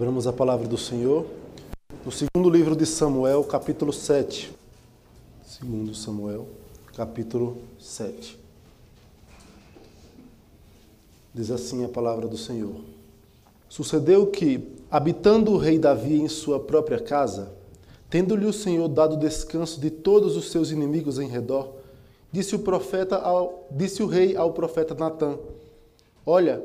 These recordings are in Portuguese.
Abramos a palavra do Senhor no segundo livro de Samuel, capítulo 7. Segundo Samuel, capítulo 7. Diz assim a palavra do Senhor. Sucedeu que, habitando o rei Davi em sua própria casa, tendo-lhe o Senhor dado descanso de todos os seus inimigos em redor, disse o profeta ao, disse o rei ao profeta Natã: Olha,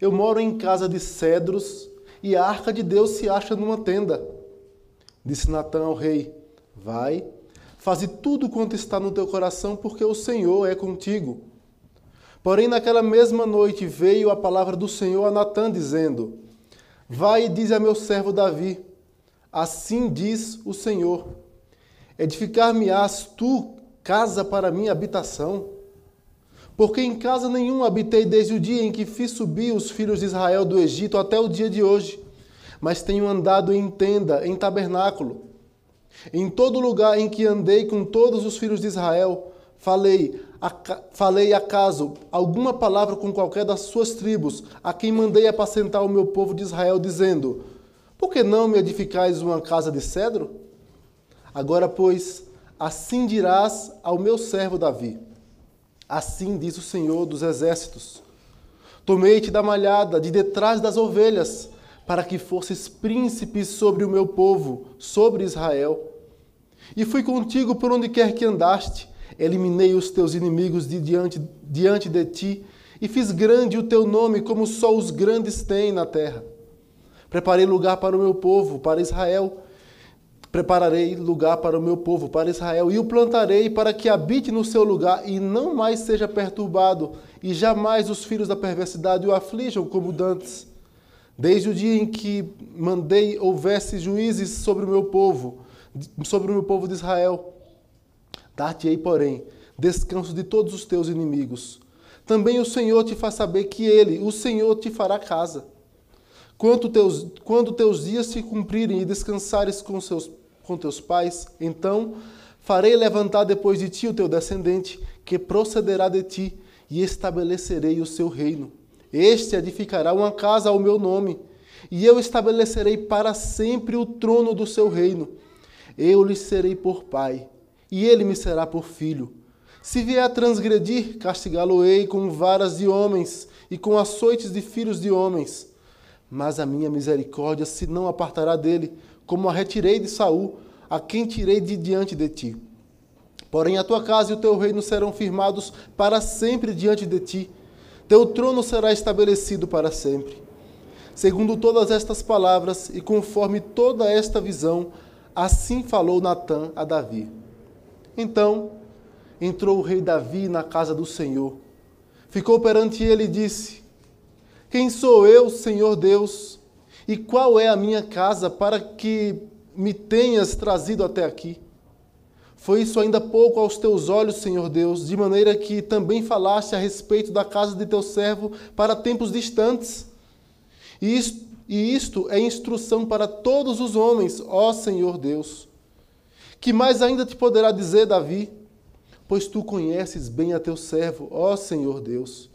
eu moro em casa de cedros e a arca de Deus se acha numa tenda. Disse Natã ao rei: Vai, faze tudo quanto está no teu coração, porque o Senhor é contigo. Porém, naquela mesma noite veio a palavra do Senhor a Natã, dizendo: Vai e diz a meu servo Davi: Assim diz o Senhor: Edificar-me-ás tu casa para minha habitação? Porque em casa nenhum habitei desde o dia em que fiz subir os filhos de Israel do Egito até o dia de hoje, mas tenho andado em tenda, em tabernáculo. Em todo lugar em que andei com todos os filhos de Israel, falei, falei acaso alguma palavra com qualquer das suas tribos, a quem mandei apacentar o meu povo de Israel, dizendo: Por que não me edificais uma casa de cedro? Agora, pois, assim dirás ao meu servo Davi Assim diz o Senhor dos Exércitos: Tomei-te da malhada, de detrás das ovelhas, para que fosses príncipe sobre o meu povo, sobre Israel. E fui contigo por onde quer que andaste, eliminei os teus inimigos de diante, diante de ti, e fiz grande o teu nome, como só os grandes têm na terra. Preparei lugar para o meu povo, para Israel, Prepararei lugar para o meu povo, para Israel, e o plantarei para que habite no seu lugar e não mais seja perturbado, e jamais os filhos da perversidade o aflijam como dantes. Desde o dia em que mandei houvesse juízes sobre o meu povo, sobre o meu povo de Israel. Dar-te-ei, porém, descanso de todos os teus inimigos. Também o Senhor te faz saber que Ele, o Senhor, te fará casa. Quando teus, quando teus dias se cumprirem e descansares com seus com teus pais, então farei levantar depois de ti o teu descendente, que procederá de ti, e estabelecerei o seu reino. Este edificará uma casa ao meu nome, e eu estabelecerei para sempre o trono do seu reino. Eu lhe serei por pai, e ele me será por filho. Se vier a transgredir, castigá-lo-ei com varas de homens e com açoites de filhos de homens. Mas a minha misericórdia se não apartará dele, como a retirei de Saul, a quem tirei de diante de ti. Porém, a tua casa e o teu reino serão firmados para sempre diante de ti. Teu trono será estabelecido para sempre. Segundo todas estas palavras e conforme toda esta visão, assim falou Natã a Davi. Então entrou o rei Davi na casa do Senhor. Ficou perante ele e disse: Quem sou eu, Senhor Deus? E qual é a minha casa para que me tenhas trazido até aqui? Foi isso ainda pouco aos teus olhos, Senhor Deus, de maneira que também falaste a respeito da casa de teu servo para tempos distantes. E isto, e isto é instrução para todos os homens, ó Senhor Deus. Que mais ainda te poderá dizer, Davi? Pois tu conheces bem a teu servo, ó Senhor Deus.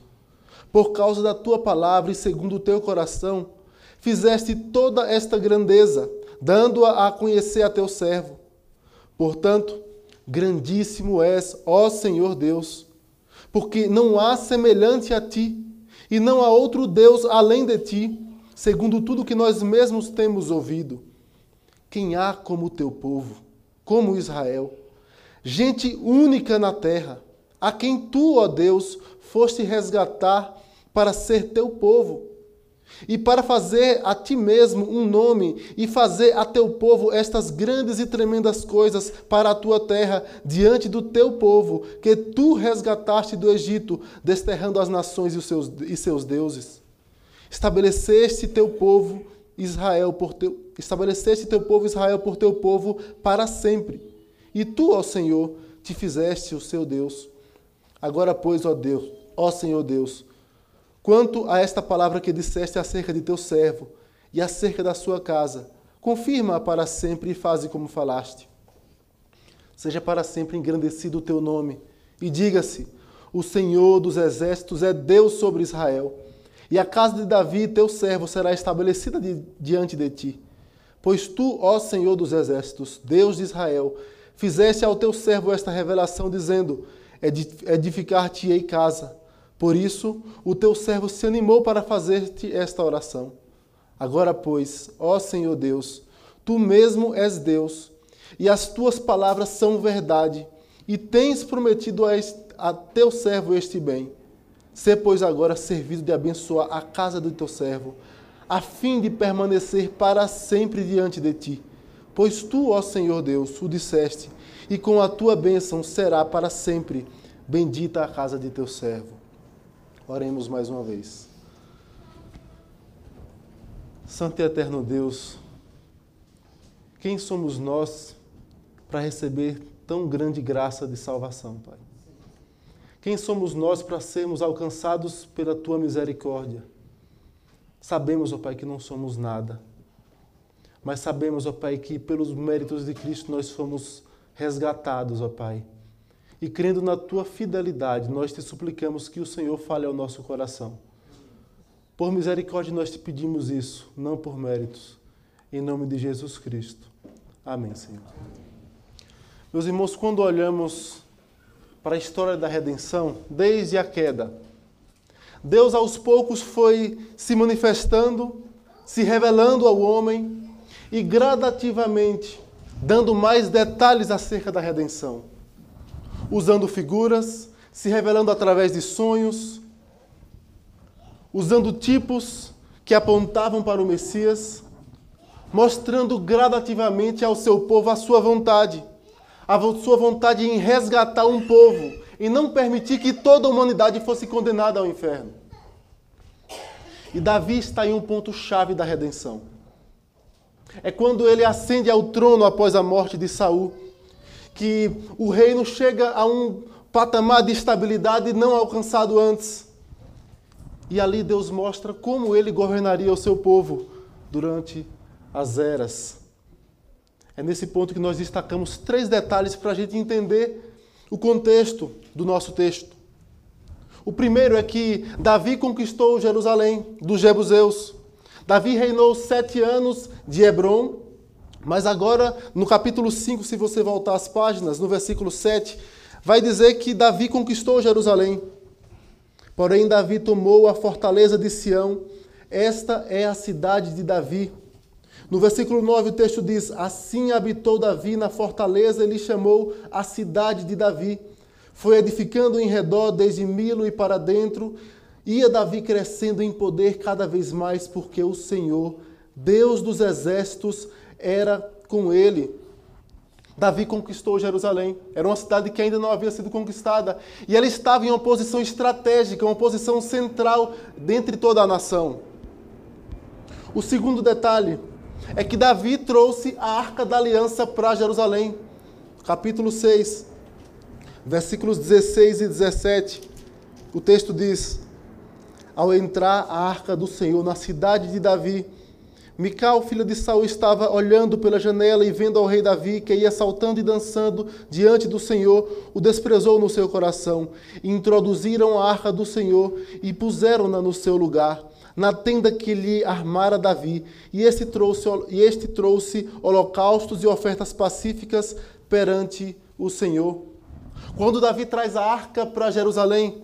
Por causa da tua palavra e segundo o teu coração, fizeste toda esta grandeza, dando-a a conhecer a teu servo. Portanto, grandíssimo és, ó Senhor Deus, porque não há semelhante a ti, e não há outro Deus além de ti, segundo tudo que nós mesmos temos ouvido. Quem há como o teu povo, como Israel, gente única na terra, a quem tu, ó Deus, foste resgatar para ser teu povo e para fazer a ti mesmo um nome e fazer a teu povo estas grandes e tremendas coisas para a tua terra diante do teu povo que tu resgataste do Egito, desterrando as nações e, os seus, e seus deuses. Estabeleceste teu povo Israel por teu estabeleceste teu povo Israel por teu povo para sempre. E tu, ó Senhor, te fizeste o seu Deus. Agora, pois, ó Deus, ó Senhor Deus, Quanto a esta palavra que disseste acerca de teu servo e acerca da sua casa, confirma para sempre e faze como falaste. Seja para sempre engrandecido o teu nome, e diga-se: O Senhor dos exércitos é Deus sobre Israel. e a casa de Davi, teu servo, será estabelecida diante de ti. Pois tu, ó Senhor dos exércitos, Deus de Israel, fizeste ao teu servo esta revelação, dizendo: Edificar-te-ei casa. Por isso, o teu servo se animou para fazer-te esta oração. Agora, pois, ó Senhor Deus, tu mesmo és Deus, e as tuas palavras são verdade, e tens prometido a, a teu servo este bem. Sê, pois, agora servido de abençoar a casa do teu servo, a fim de permanecer para sempre diante de ti. Pois tu, ó Senhor Deus, o disseste, e com a tua bênção será para sempre bendita a casa de teu servo. Oremos mais uma vez. Santo e eterno Deus, quem somos nós para receber tão grande graça de salvação, Pai? Quem somos nós para sermos alcançados pela tua misericórdia? Sabemos, ó Pai, que não somos nada. Mas sabemos, ó Pai, que pelos méritos de Cristo nós fomos resgatados, ó Pai. E crendo na tua fidelidade, nós te suplicamos que o Senhor fale ao nosso coração. Por misericórdia nós te pedimos isso, não por méritos. Em nome de Jesus Cristo. Amém, Senhor. Meus irmãos, quando olhamos para a história da redenção, desde a queda. Deus aos poucos foi se manifestando, se revelando ao homem e gradativamente dando mais detalhes acerca da redenção, usando figuras, se revelando através de sonhos, usando tipos que apontavam para o Messias, mostrando gradativamente ao seu povo a sua vontade a sua vontade em resgatar um povo e não permitir que toda a humanidade fosse condenada ao inferno. E Davi está em um ponto-chave da redenção. É quando ele ascende ao trono após a morte de Saul, que o reino chega a um patamar de estabilidade não alcançado antes. E ali Deus mostra como ele governaria o seu povo durante as eras é nesse ponto que nós destacamos três detalhes para a gente entender o contexto do nosso texto. O primeiro é que Davi conquistou Jerusalém dos Jebuseus. Davi reinou sete anos de Hebron, mas agora, no capítulo 5, se você voltar às páginas, no versículo 7, vai dizer que Davi conquistou Jerusalém. Porém, Davi tomou a fortaleza de Sião. Esta é a cidade de Davi. No versículo 9 o texto diz: Assim habitou Davi na fortaleza, ele chamou a cidade de Davi. Foi edificando em redor desde Milo e para dentro. Ia Davi crescendo em poder cada vez mais, porque o Senhor, Deus dos exércitos, era com ele. Davi conquistou Jerusalém. Era uma cidade que ainda não havia sido conquistada. E ela estava em uma posição estratégica, uma posição central dentre toda a nação. O segundo detalhe é que Davi trouxe a arca da aliança para Jerusalém. Capítulo 6, versículos 16 e 17. O texto diz: Ao entrar a arca do Senhor na cidade de Davi, Mical, filha de Saul, estava olhando pela janela e vendo ao rei Davi, que ia saltando e dançando diante do Senhor, o desprezou no seu coração. Introduziram a arca do Senhor e puseram-na no seu lugar na tenda que lhe armara Davi, e este trouxe, e este trouxe holocaustos e ofertas pacíficas perante o Senhor. Quando Davi traz a arca para Jerusalém,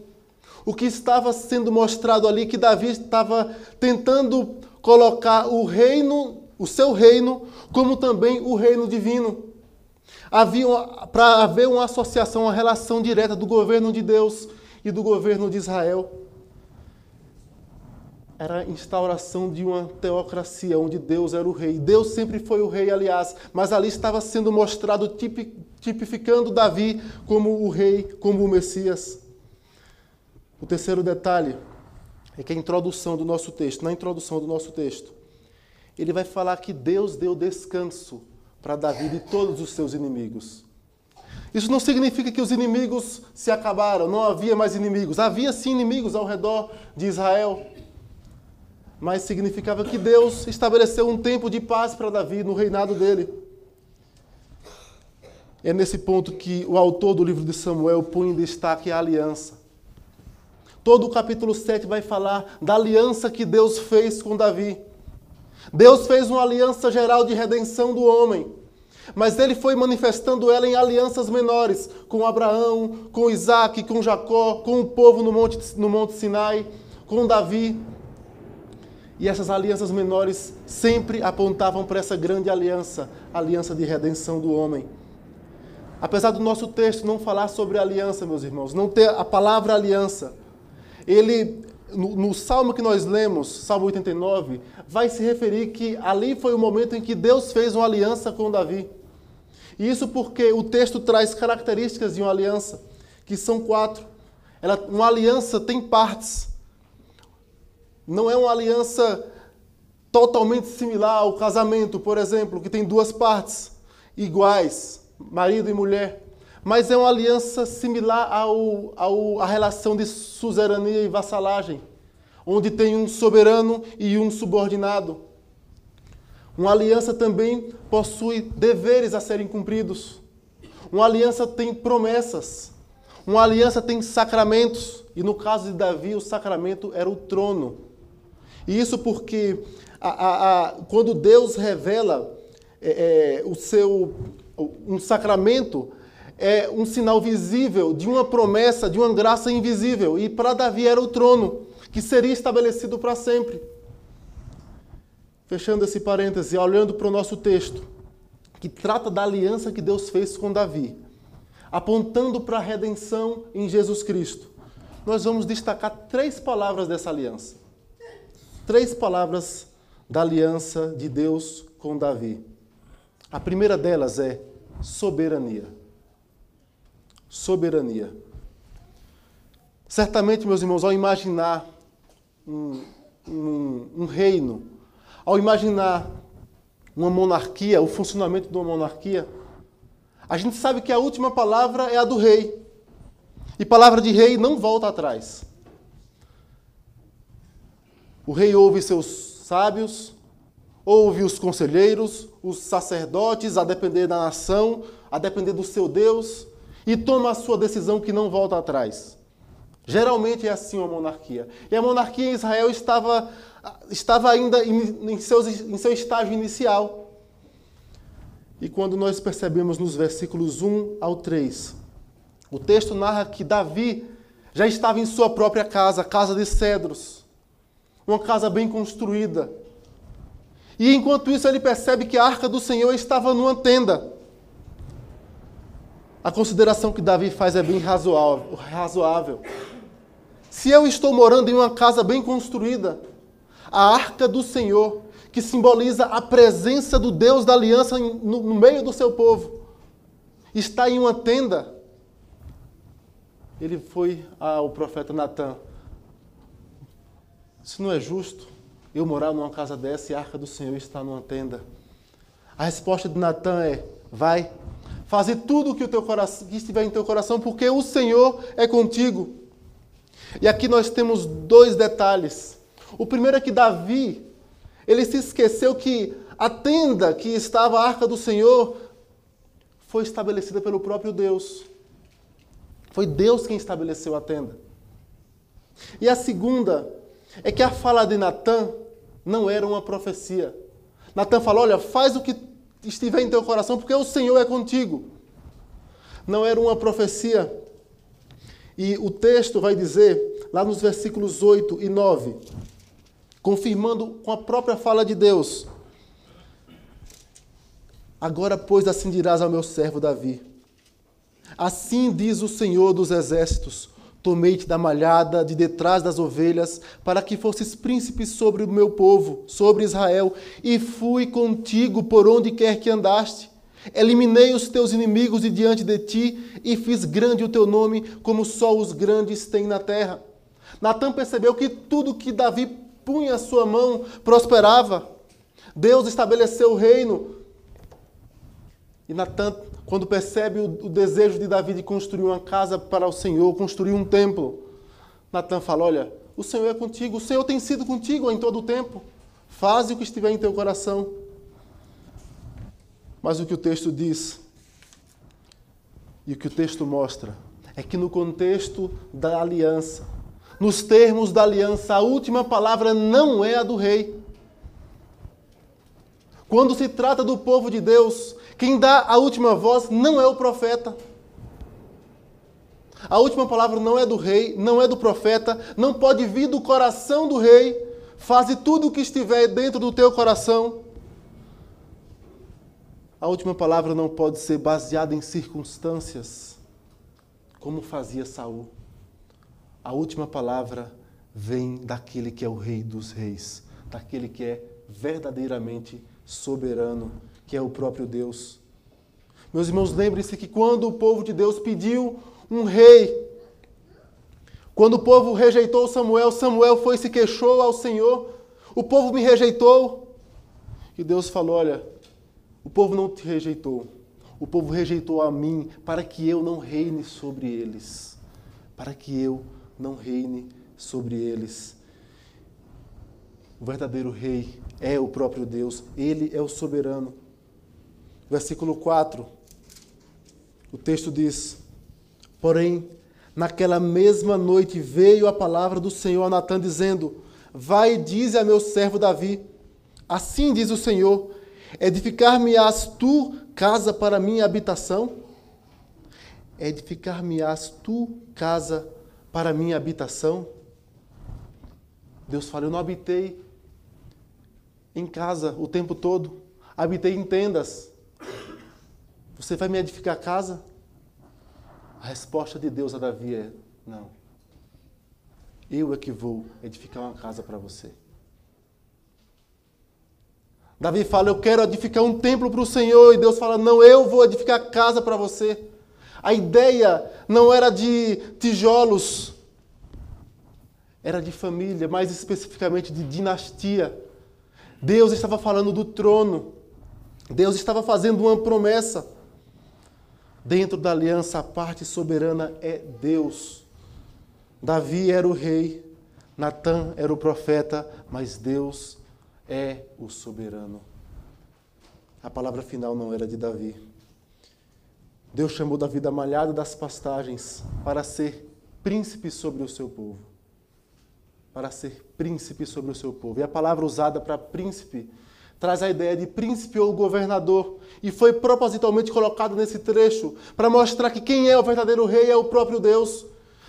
o que estava sendo mostrado ali que Davi estava tentando colocar o reino, o seu reino, como também o reino divino. Para haver uma associação, uma relação direta do governo de Deus e do governo de Israel era a instauração de uma teocracia onde Deus era o rei. Deus sempre foi o rei, aliás, mas ali estava sendo mostrado, tipificando Davi como o rei, como o Messias. O terceiro detalhe é que a introdução do nosso texto, na introdução do nosso texto, ele vai falar que Deus deu descanso para Davi de todos os seus inimigos. Isso não significa que os inimigos se acabaram, não havia mais inimigos. Havia sim inimigos ao redor de Israel mas significava que Deus estabeleceu um tempo de paz para Davi no reinado dele. É nesse ponto que o autor do livro de Samuel põe em destaque a aliança. Todo o capítulo 7 vai falar da aliança que Deus fez com Davi. Deus fez uma aliança geral de redenção do homem, mas ele foi manifestando ela em alianças menores, com Abraão, com Isaac, com Jacó, com o povo no Monte, no Monte Sinai, com Davi. E essas alianças menores sempre apontavam para essa grande aliança, a aliança de redenção do homem. Apesar do nosso texto não falar sobre aliança, meus irmãos, não ter a palavra aliança, ele, no, no, salmo que nós lemos, Salmo 89, vai se referir que ali foi o momento em que Deus fez uma aliança com Davi. E isso porque o texto traz características de uma aliança, que são quatro. Ela, uma aliança tem partes. Não é uma aliança totalmente similar ao casamento, por exemplo, que tem duas partes iguais, marido e mulher. Mas é uma aliança similar ao, ao, à relação de suzerania e vassalagem, onde tem um soberano e um subordinado. Uma aliança também possui deveres a serem cumpridos. Uma aliança tem promessas. Uma aliança tem sacramentos. E no caso de Davi, o sacramento era o trono. E isso porque a, a, a, quando Deus revela é, é, o seu um sacramento, é um sinal visível de uma promessa, de uma graça invisível. E para Davi era o trono, que seria estabelecido para sempre. Fechando esse parêntese, olhando para o nosso texto, que trata da aliança que Deus fez com Davi, apontando para a redenção em Jesus Cristo, nós vamos destacar três palavras dessa aliança três palavras da aliança de Deus com Davi. A primeira delas é soberania. Soberania. Certamente, meus irmãos, ao imaginar um, um, um reino, ao imaginar uma monarquia, o funcionamento de uma monarquia, a gente sabe que a última palavra é a do rei. E palavra de rei não volta atrás. O rei ouve seus sábios, ouve os conselheiros, os sacerdotes, a depender da nação, a depender do seu Deus, e toma a sua decisão que não volta atrás. Geralmente é assim uma monarquia. E a monarquia em Israel estava, estava ainda em, em, seus, em seu estágio inicial. E quando nós percebemos nos versículos 1 ao 3, o texto narra que Davi já estava em sua própria casa, casa de cedros uma casa bem construída. E enquanto isso, ele percebe que a arca do Senhor estava numa tenda. A consideração que Davi faz é bem razoável. Se eu estou morando em uma casa bem construída, a arca do Senhor, que simboliza a presença do Deus da aliança no meio do seu povo, está em uma tenda. Ele foi ao profeta Natan isso não é justo eu morar numa casa dessa e a arca do Senhor está numa tenda. A resposta de Natan é: vai, fazer tudo o que, o teu coração, que estiver em teu coração, porque o Senhor é contigo. E aqui nós temos dois detalhes. O primeiro é que Davi, ele se esqueceu que a tenda que estava a arca do Senhor foi estabelecida pelo próprio Deus. Foi Deus quem estabeleceu a tenda. E a segunda é que a fala de Natan não era uma profecia. Natan falou: Olha, faz o que estiver em teu coração, porque o Senhor é contigo. Não era uma profecia. E o texto vai dizer, lá nos versículos 8 e 9, confirmando com a própria fala de Deus: Agora, pois, assim dirás ao meu servo Davi: Assim diz o Senhor dos exércitos Tomei-te da malhada de detrás das ovelhas, para que fosses príncipe sobre o meu povo, sobre Israel, e fui contigo por onde quer que andaste. Eliminei os teus inimigos de diante de ti, e fiz grande o teu nome, como só os grandes têm na terra. Natan percebeu que tudo que Davi punha a sua mão prosperava. Deus estabeleceu o reino. E Natan quando percebe o, o, desejo de Davi de construir uma casa para o Senhor, construir um templo, Natan fala: Olha, o Senhor é contigo, o Senhor tem sido contigo em todo o tempo. Faze o que estiver em teu coração. Mas o que o texto diz e o que o texto mostra é que no contexto da aliança, nos termos da aliança, a última palavra não é a do rei. Quando se trata do povo de Deus, quem dá a última voz não é o profeta. A última palavra não é do rei, não é do profeta, não pode vir do coração do rei. Faze tudo o que estiver dentro do teu coração. A última palavra não pode ser baseada em circunstâncias, como fazia Saul. A última palavra vem daquele que é o rei dos reis, daquele que é verdadeiramente soberano, que é o próprio Deus. Meus irmãos, lembre-se que quando o povo de Deus pediu um rei, quando o povo rejeitou Samuel, Samuel foi e se queixou ao Senhor. O povo me rejeitou. E Deus falou: Olha, o povo não te rejeitou. O povo rejeitou a mim para que eu não reine sobre eles. Para que eu não reine sobre eles. O verdadeiro rei é o próprio Deus, ele é o soberano. Versículo 4. O texto diz: Porém, naquela mesma noite veio a palavra do Senhor a Natã, dizendo: Vai e dize a meu servo Davi: Assim diz o Senhor: Edificar-me-ás tu casa para minha habitação? Edificar-me-ás tu casa para minha habitação? Deus fala: Eu não habitei em casa o tempo todo, habitei em tendas. Você vai me edificar casa? A resposta de Deus a Davi é: Não. Eu é que vou edificar uma casa para você. Davi fala: Eu quero edificar um templo para o Senhor. E Deus fala: Não, eu vou edificar casa para você. A ideia não era de tijolos, era de família, mais especificamente de dinastia. Deus estava falando do trono. Deus estava fazendo uma promessa. Dentro da aliança, a parte soberana é Deus. Davi era o rei, Natã era o profeta, mas Deus é o soberano. A palavra final não era de Davi. Deus chamou Davi da malhada das pastagens para ser príncipe sobre o seu povo para ser príncipe sobre o seu povo. E a palavra usada para príncipe traz a ideia de príncipe ou governador. E foi propositalmente colocado nesse trecho para mostrar que quem é o verdadeiro rei é o próprio Deus.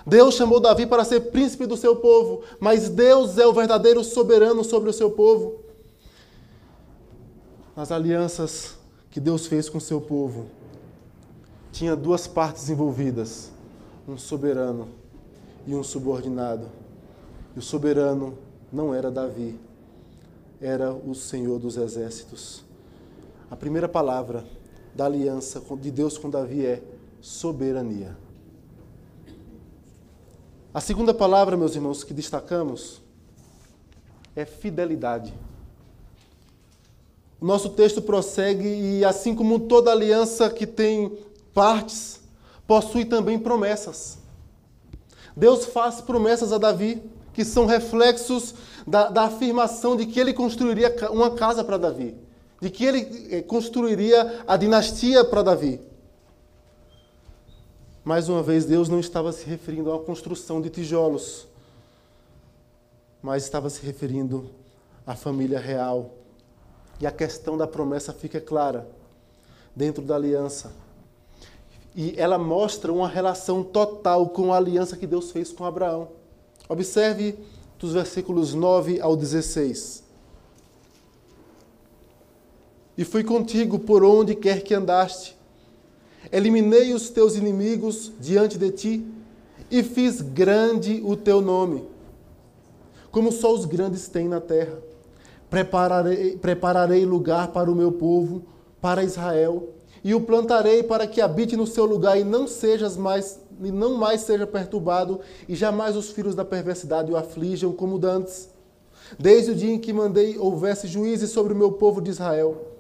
Deus chamou Davi para ser príncipe do seu povo, mas Deus é o verdadeiro soberano sobre o seu povo. Nas alianças que Deus fez com o seu povo, tinha duas partes envolvidas: um soberano e um subordinado. E o soberano não era Davi, era o Senhor dos exércitos. A primeira palavra da aliança de Deus com Davi é soberania. A segunda palavra, meus irmãos, que destacamos é fidelidade. O nosso texto prossegue e, assim como toda aliança que tem partes, possui também promessas. Deus faz promessas a Davi que são reflexos da, da afirmação de que ele construiria uma casa para Davi, de que ele eh, construiria a dinastia para Davi. Mais uma vez, Deus não estava se referindo uma construção de tijolos, mas estava se referindo à família real. E a questão da promessa fica clara dentro da aliança. E ela mostra uma relação total com a aliança que Deus fez com Abraão. Observe dos versículos 9 ao 16. E fui contigo por onde quer que andaste. Eliminei os teus inimigos diante de ti e fiz grande o teu nome, como só os grandes têm na terra. Prepararei, prepararei lugar para o meu povo, para Israel, e o plantarei para que habite no seu lugar e não sejas mais e não mais seja perturbado, e jamais os filhos da perversidade o aflijam como dantes. Desde o dia em que mandei houvesse juízes sobre o meu povo de Israel.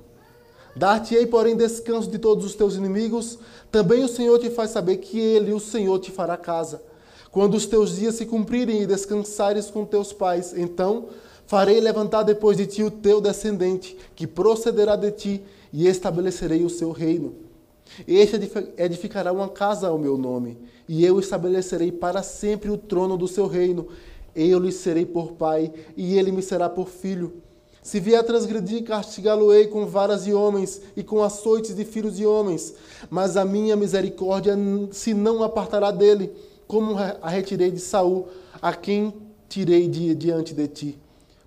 Dar-te-ei, porém, descanso de todos os teus inimigos. Também o Senhor te faz saber que Ele, o Senhor, te fará casa. Quando os teus dias se cumprirem e descansares com teus pais, então farei levantar depois de ti o teu descendente, que procederá de ti, e estabelecerei o seu reino. Este edificará uma casa ao meu nome, e eu estabelecerei para sempre o trono do seu reino. Eu lhe serei por pai, e ele me será por filho. Se vier a transgredir, castigá-lo-ei com varas de homens e com açoites de filhos de homens. Mas a minha misericórdia se não apartará dele, como a retirei de Saul, a quem tirei de, diante de ti.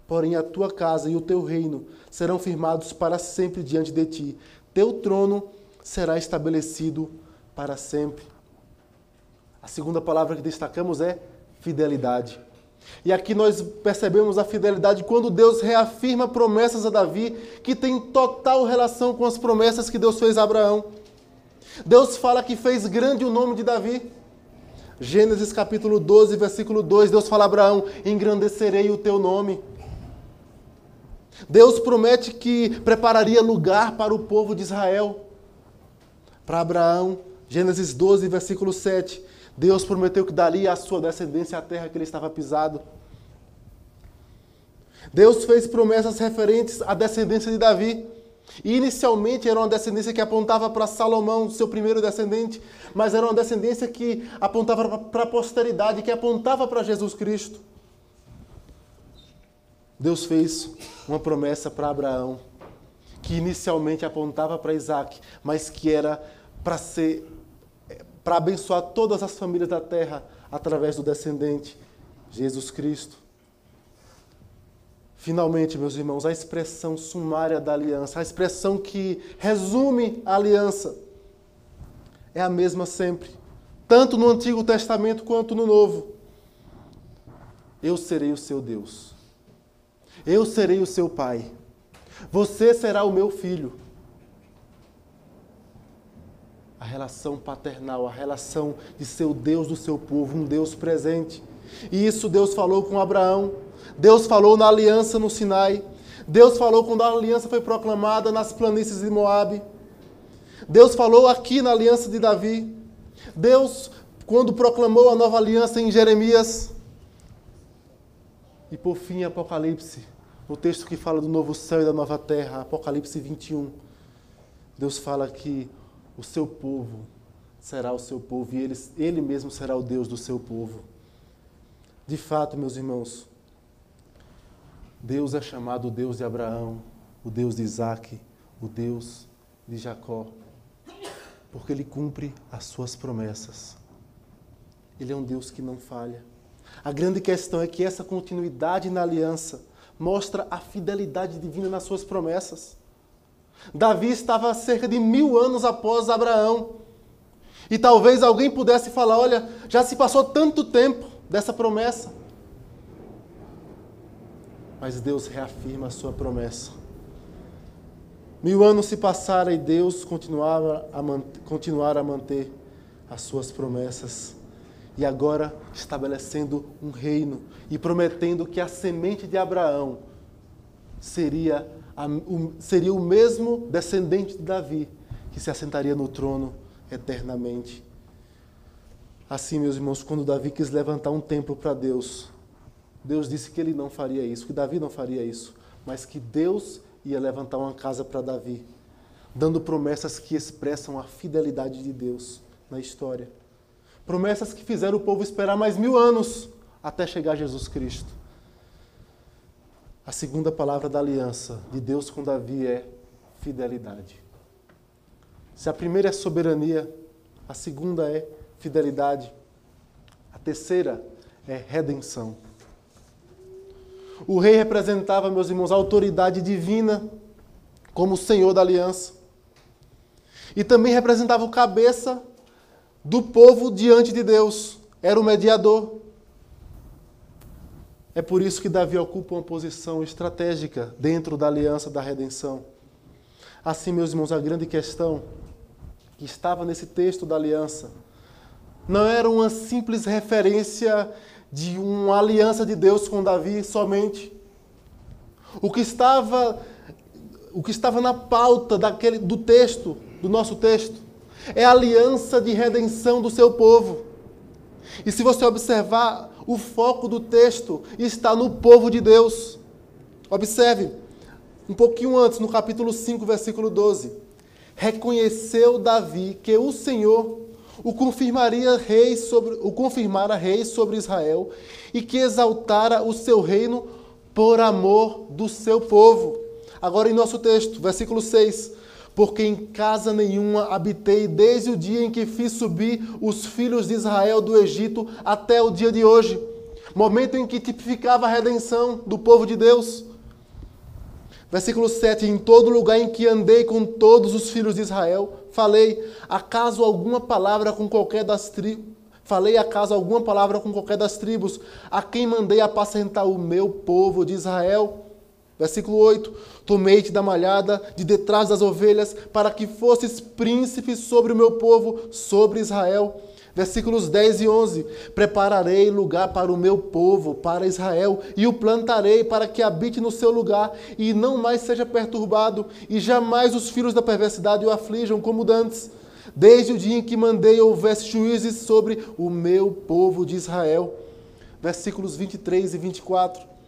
Porém, a tua casa e o teu reino serão firmados para sempre diante de ti. Teu trono será estabelecido para sempre. A segunda palavra que destacamos é fidelidade. E aqui nós percebemos a fidelidade quando Deus reafirma promessas a Davi que tem total relação com as promessas que Deus fez a Abraão. Deus fala que fez grande o nome de Davi. Gênesis capítulo 12, versículo 2, Deus fala a Abraão: engrandecerei o teu nome. Deus promete que prepararia lugar para o povo de Israel. Para Abraão, Gênesis 12, versículo 7, Deus prometeu que daria à sua descendência a terra que ele estava pisado. Deus fez promessas referentes à descendência de Davi. E inicialmente era uma descendência que apontava para Salomão, seu primeiro descendente, mas era uma descendência que apontava para a posteridade, que apontava para Jesus Cristo. Deus fez uma promessa para Abraão, que inicialmente apontava para Isaac, mas que era para ser para abençoar todas as famílias da terra através do descendente, Jesus Cristo. Finalmente, meus irmãos, a expressão sumária da aliança, a expressão que resume a aliança, é a mesma sempre, tanto no Antigo Testamento quanto no Novo. Eu serei o seu Deus. Eu serei o seu pai. Você será o meu filho a relação paternal, a relação de ser o Deus do seu povo, um Deus presente. E isso Deus falou com Abraão, Deus falou na aliança no Sinai, Deus falou quando a aliança foi proclamada nas planícies de Moabe. Deus falou aqui na aliança de Davi. Deus, quando proclamou a nova aliança em Jeremias. E por fim, Apocalipse, o texto que fala do novo céu e da nova terra, Apocalipse 21. Deus fala que o seu povo será o seu povo e ele, ele mesmo será o Deus do seu povo. De fato, meus irmãos, Deus é chamado o Deus de Abraão, o Deus de Isaac, o Deus de Jacó, porque Ele cumpre as suas promessas. Ele é um Deus que não falha. A grande questão é que essa continuidade na aliança mostra a fidelidade divina nas suas promessas. Davi estava cerca de mil anos após Abraão. E talvez alguém pudesse falar: olha, já se passou tanto tempo dessa promessa. Mas Deus reafirma a sua promessa. Mil anos se passaram e Deus continuava a manter, continuar a manter as suas promessas. E agora estabelecendo um reino e prometendo que a semente de Abraão seria seria o mesmo descendente de Davi que se assentaria no trono eternamente. Assim, meus irmãos, quando Davi quis levantar um templo para Deus, Deus disse que ele não faria isso, que Davi não faria isso, mas que Deus ia levantar uma casa para Davi, dando promessas que expressam a fidelidade de Deus na história. Promessas que fizeram o povo esperar mais mil anos até chegar Jesus Cristo. A segunda palavra da aliança de Deus com Davi é fidelidade. Se a primeira é soberania, a segunda é fidelidade. A terceira é redenção. O rei representava, meus irmãos, a autoridade divina como Senhor da aliança. E também representava o cabeça do povo diante de Deus. Era o mediador. É por isso que Davi ocupa uma posição estratégica dentro da aliança da redenção. Assim, meus irmãos, a grande questão que estava nesse texto da aliança não era uma simples referência de uma aliança de Deus com Davi somente. O que estava o que estava na pauta daquele do texto, do nosso texto, é a aliança de redenção do seu povo. E se você observar o foco do texto está no povo de Deus. Observe, um pouquinho antes, no capítulo 5, versículo 12. reconheceu Davi que o Senhor o confirmaria rei sobre o confirmara rei sobre Israel e que exaltara o seu reino por amor do seu povo. Agora em nosso texto, versículo 6. Porque em casa nenhuma habitei desde o dia em que fiz subir os filhos de Israel do Egito até o dia de hoje, momento em que tipificava a redenção do povo de Deus. Versículo 7: Em todo lugar em que andei com todos os filhos de Israel, falei, acaso alguma palavra com qualquer das tribos. Falei acaso alguma palavra com qualquer das tribos, a quem mandei apacentar o meu povo de Israel? Versículo 8: Tomei-te da malhada, de detrás das ovelhas, para que fosses príncipe sobre o meu povo, sobre Israel. Versículos 10 e 11: Prepararei lugar para o meu povo, para Israel, e o plantarei para que habite no seu lugar e não mais seja perturbado, e jamais os filhos da perversidade o aflijam como dantes. Desde o dia em que mandei houvesse juízes sobre o meu povo de Israel. Versículos 23 e 24.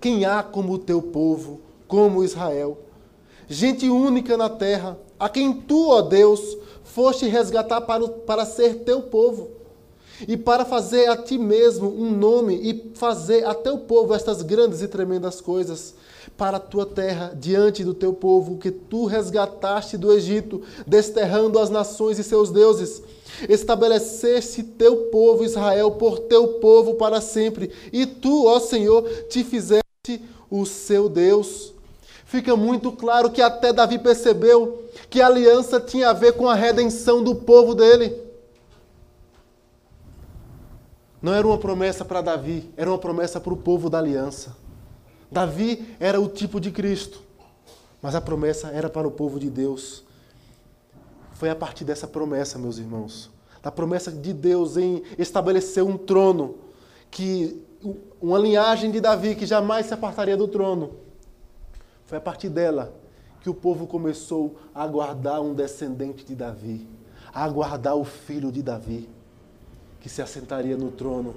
Quem há como o teu povo, como Israel? Gente única na terra, a quem tu, ó Deus, foste resgatar para, para ser teu povo, e para fazer a ti mesmo um nome e fazer a teu povo estas grandes e tremendas coisas, para a tua terra, diante do teu povo, que tu resgataste do Egito, desterrando as nações e seus deuses. Estabeleceste teu povo Israel por teu povo para sempre, e tu, ó Senhor, te fizeste o seu Deus fica muito claro que até Davi percebeu que a aliança tinha a ver com a redenção do povo dele. Não era uma promessa para Davi, era uma promessa para o povo da aliança. Davi era o tipo de Cristo, mas a promessa era para o povo de Deus. Foi a partir dessa promessa, meus irmãos, da promessa de Deus em estabelecer um trono, que uma linhagem de Davi que jamais se apartaria do trono foi a partir dela que o povo começou a aguardar um descendente de Davi, a aguardar o filho de Davi, que se assentaria no trono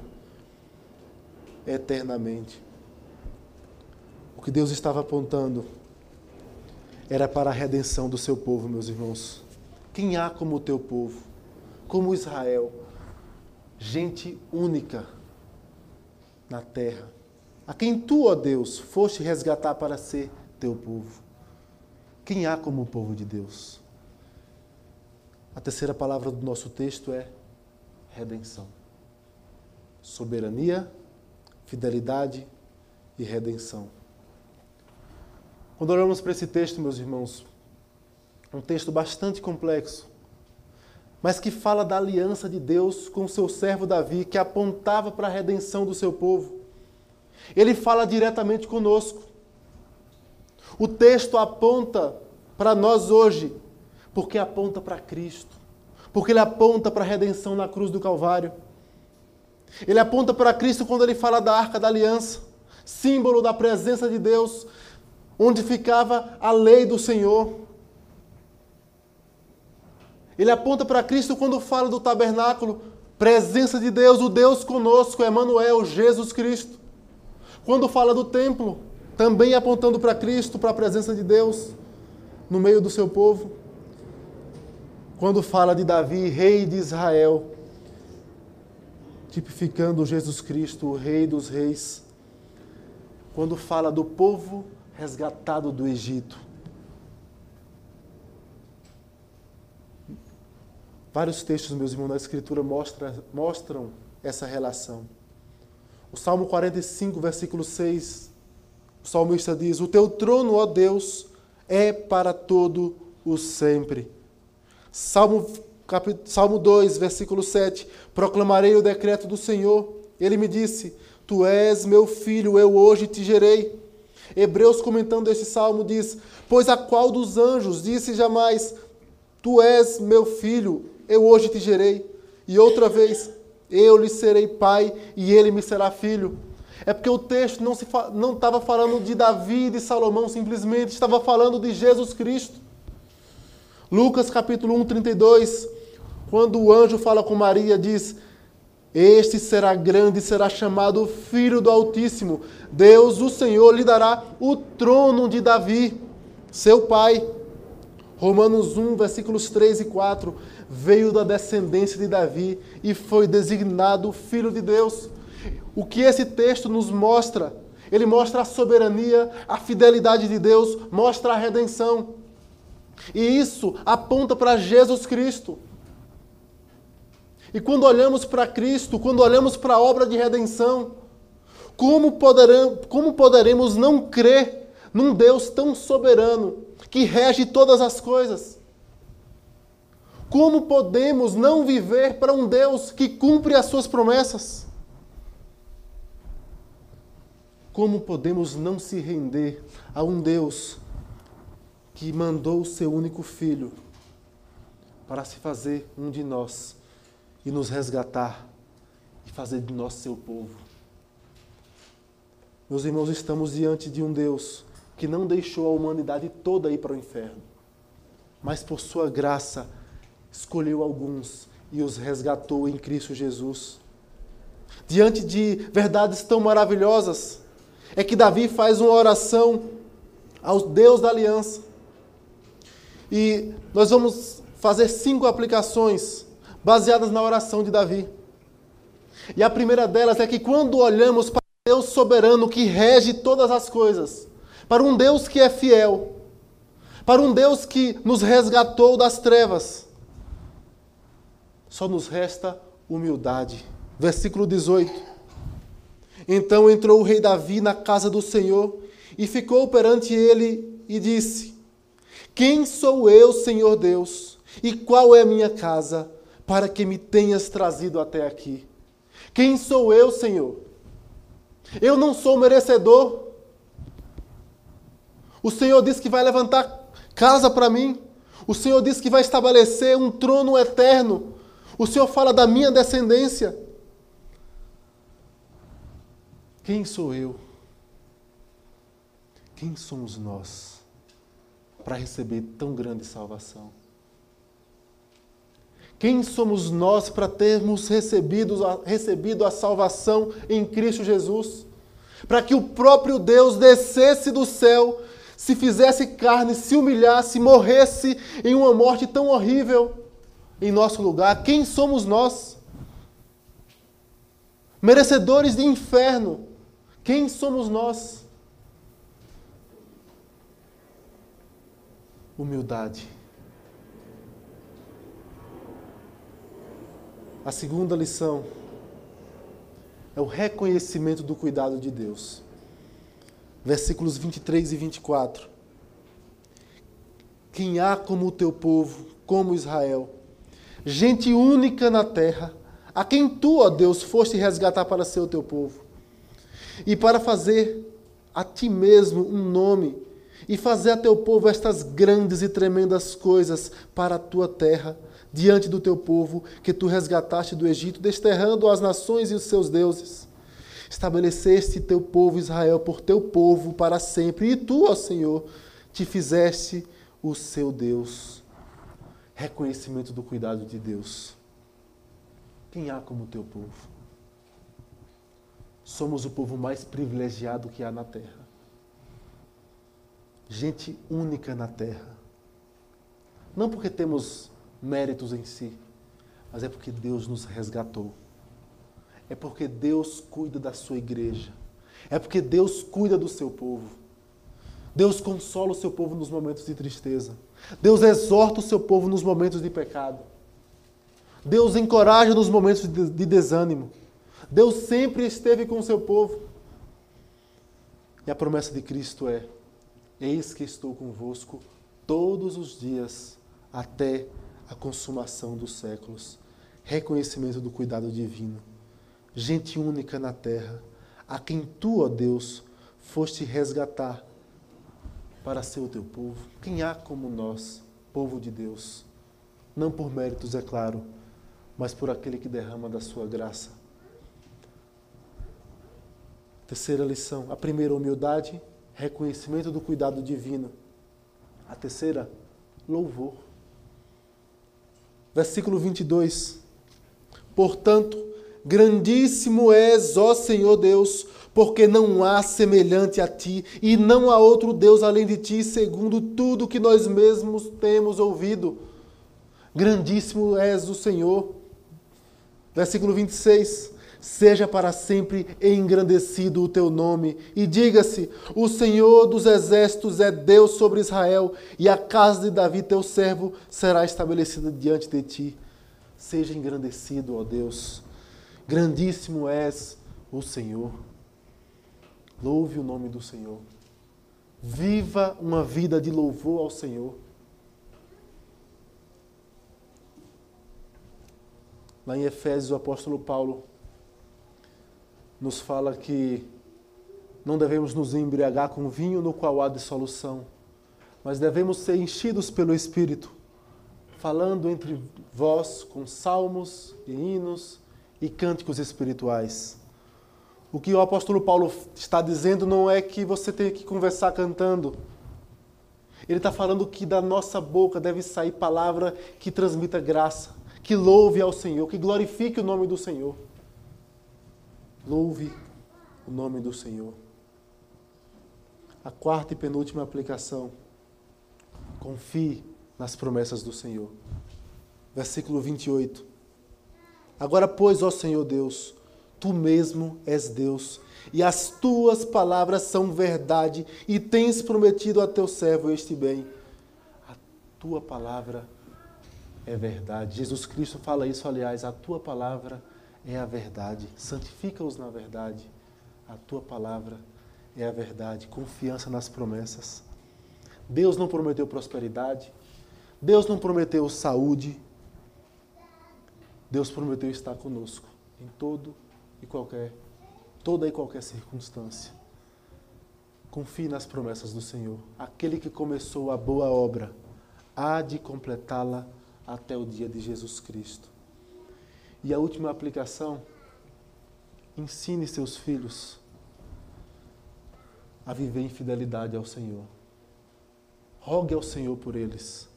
eternamente. O que Deus estava apontando era para a redenção do seu povo, meus irmãos. Quem há como o teu povo, como Israel, gente única na terra, a quem tu, ó Deus, foste resgatar para ser teu povo. Quem há como o povo de Deus? A terceira palavra do nosso texto é redenção. Soberania, fidelidade e redenção. Quando olhamos para esse texto, meus irmãos, um texto bastante complexo, mas que fala da aliança de Deus com o seu servo Davi, que apontava para a redenção do seu povo. Ele fala diretamente conosco. O texto aponta para nós hoje, porque aponta para Cristo, porque ele aponta para a redenção na cruz do Calvário. Ele aponta para Cristo quando ele fala da arca da aliança, símbolo da presença de Deus, onde ficava a lei do Senhor. Ele aponta para Cristo quando fala do tabernáculo, presença de Deus, o Deus conosco, Emmanuel, Jesus Cristo. Quando fala do templo, também apontando para Cristo, para a presença de Deus no meio do seu povo. Quando fala de Davi, rei de Israel, tipificando Jesus Cristo, o rei dos reis. Quando fala do povo resgatado do Egito. Vários textos, meus irmãos, da Escritura mostra, mostram essa relação. O Salmo 45, versículo 6, o salmista diz: O teu trono, ó Deus, é para todo o sempre. Salmo, cap... Salmo 2, versículo 7. Proclamarei o decreto do Senhor. Ele me disse: Tu és meu filho, eu hoje te gerei. Hebreus, comentando esse salmo, diz: Pois a qual dos anjos disse jamais: Tu és meu filho, eu hoje te gerei. E outra vez: Eu lhe serei pai e ele me será filho. É porque o texto não estava não falando de Davi e de Salomão simplesmente, estava falando de Jesus Cristo. Lucas capítulo 1, 32, quando o anjo fala com Maria, diz: Este será grande e será chamado Filho do Altíssimo. Deus, o Senhor, lhe dará o trono de Davi, seu pai. Romanos 1, versículos 3 e 4, veio da descendência de Davi e foi designado filho de Deus. O que esse texto nos mostra? Ele mostra a soberania, a fidelidade de Deus, mostra a redenção. E isso aponta para Jesus Cristo. E quando olhamos para Cristo, quando olhamos para a obra de redenção, como, poderão, como poderemos não crer num Deus tão soberano que rege todas as coisas? Como podemos não viver para um Deus que cumpre as suas promessas? Como podemos não se render a um Deus que mandou o seu único filho para se fazer um de nós e nos resgatar e fazer de nós seu povo. Meus irmãos, estamos diante de um Deus que não deixou a humanidade toda ir para o inferno, mas por sua graça escolheu alguns e os resgatou em Cristo Jesus. Diante de verdades tão maravilhosas, é que Davi faz uma oração ao Deus da aliança. E nós vamos fazer cinco aplicações baseadas na oração de Davi. E a primeira delas é que quando olhamos para Deus soberano que rege todas as coisas, para um Deus que é fiel, para um Deus que nos resgatou das trevas, só nos resta humildade. Versículo 18. Então entrou o rei Davi na casa do Senhor e ficou perante ele e disse: Quem sou eu, Senhor Deus, e qual é a minha casa? para que me tenhas trazido até aqui. Quem sou eu, Senhor? Eu não sou merecedor. O Senhor disse que vai levantar casa para mim. O Senhor disse que vai estabelecer um trono eterno. O Senhor fala da minha descendência. Quem sou eu? Quem somos nós para receber tão grande salvação? Quem somos nós para termos recebido a, recebido a salvação em Cristo Jesus? Para que o próprio Deus descesse do céu, se fizesse carne, se humilhasse, morresse em uma morte tão horrível em nosso lugar. Quem somos nós? Merecedores de inferno. Quem somos nós? Humildade. A segunda lição é o reconhecimento do cuidado de Deus. Versículos 23 e 24. Quem há como o teu povo, como Israel, gente única na terra, a quem tu, ó Deus, foste resgatar para ser o teu povo, e para fazer a ti mesmo um nome, e fazer a teu povo estas grandes e tremendas coisas para a tua terra diante do teu povo que tu resgataste do Egito, desterrando as nações e os seus deuses. Estabeleceste teu povo Israel por teu povo para sempre, e tu, ó Senhor, te fizeste o seu Deus. Reconhecimento do cuidado de Deus. Quem há como teu povo? Somos o povo mais privilegiado que há na terra. Gente única na terra. Não porque temos méritos em si, mas é porque Deus nos resgatou. É porque Deus cuida da sua igreja. É porque Deus cuida do seu povo. Deus consola o seu povo nos momentos de tristeza. Deus exorta o seu povo nos momentos de pecado. Deus encoraja nos momentos de desânimo. Deus sempre esteve com o seu povo. E a promessa de Cristo é: Eis que estou convosco todos os dias até a consumação dos séculos, reconhecimento do cuidado divino, gente única na terra, a quem tu, ó Deus, foste resgatar para ser o teu povo. Quem há como nós, povo de Deus? Não por méritos, é claro, mas por aquele que derrama da sua graça. Terceira lição: a primeira, humildade, reconhecimento do cuidado divino. A terceira, louvor. Versículo 22. Portanto, grandíssimo és, ó Senhor Deus, porque não há semelhante a ti, e não há outro Deus além de ti, segundo tudo que nós mesmos temos ouvido. Grandíssimo és o Senhor. Versículo 26. Seja para sempre engrandecido o teu nome, e diga-se: O Senhor dos exércitos é Deus sobre Israel, e a casa de Davi, teu servo, será estabelecida diante de ti. Seja engrandecido, ó Deus. Grandíssimo és o Senhor. Louve o nome do Senhor. Viva uma vida de louvor ao Senhor. Lá em Efésios, o apóstolo Paulo nos fala que não devemos nos embriagar com vinho no qual há dissolução, mas devemos ser enchidos pelo Espírito, falando entre vós com salmos e hinos e cânticos espirituais. O que o apóstolo Paulo está dizendo não é que você tem que conversar cantando. Ele está falando que da nossa boca deve sair palavra que transmita graça, que louve ao Senhor, que glorifique o nome do Senhor. Louve o nome do Senhor. A quarta e penúltima aplicação. Confie nas promessas do Senhor. Versículo 28. Agora, pois, ó Senhor Deus, Tu mesmo és Deus, e as tuas palavras são verdade, e tens prometido a teu servo este bem. A tua palavra é verdade. Jesus Cristo fala isso, aliás, a tua palavra é a verdade. Santifica-os na verdade. A tua palavra é a verdade. Confiança nas promessas. Deus não prometeu prosperidade. Deus não prometeu saúde. Deus prometeu estar conosco em todo e qualquer, toda e qualquer circunstância. Confie nas promessas do Senhor. Aquele que começou a boa obra há de completá-la até o dia de Jesus Cristo. E a última aplicação: ensine seus filhos a viver em fidelidade ao Senhor. Rogue ao Senhor por eles,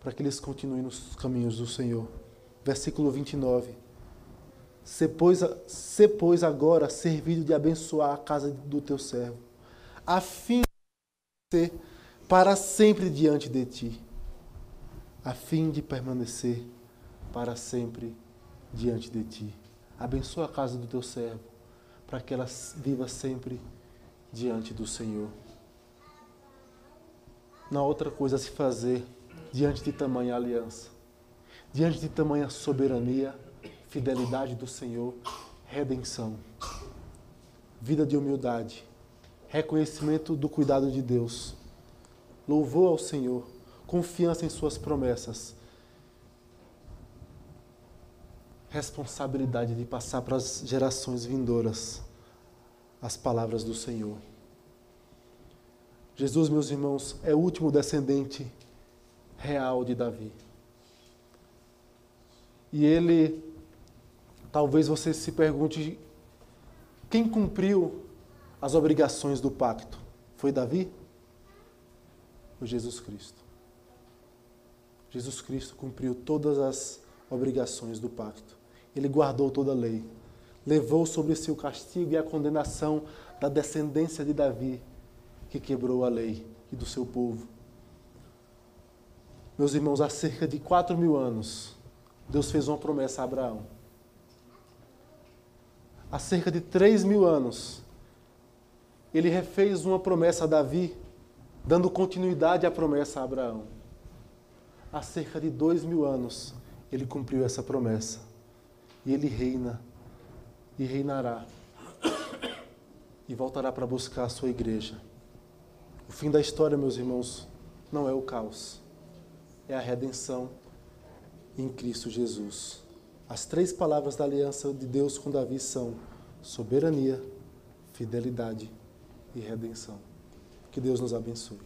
para que eles continuem nos caminhos do Senhor. Versículo 29. Se pois, se pois agora servido de abençoar a casa do teu servo, a fim de ser para sempre diante de ti, a fim de permanecer para sempre diante de ti. Abençoa a casa do teu servo, para que ela viva sempre diante do Senhor. Não há outra coisa a se fazer diante de tamanha aliança, diante de tamanha soberania fidelidade do Senhor, redenção, vida de humildade, reconhecimento do cuidado de Deus, louvor ao Senhor, confiança em Suas promessas, responsabilidade de passar para as gerações vindouras as palavras do Senhor. Jesus, meus irmãos, é o último descendente real de Davi. E ele Talvez você se pergunte: quem cumpriu as obrigações do pacto? Foi Davi? Ou Jesus Cristo? Jesus Cristo cumpriu todas as obrigações do pacto. Ele guardou toda a lei. Levou sobre si o castigo e a condenação da descendência de Davi, que quebrou a lei e do seu povo. Meus irmãos, há cerca de quatro mil anos, Deus fez uma promessa a Abraão há cerca de três mil anos, ele refez uma promessa a Davi, dando continuidade à promessa a Abraão. Há cerca de dois mil anos, ele cumpriu essa promessa. E ele reina, e reinará, e voltará para buscar a sua igreja. O fim da história, meus irmãos, não é o caos, é a redenção em Cristo Jesus. As três palavras da aliança de Deus com Davi são soberania, fidelidade e redenção. Que Deus nos abençoe.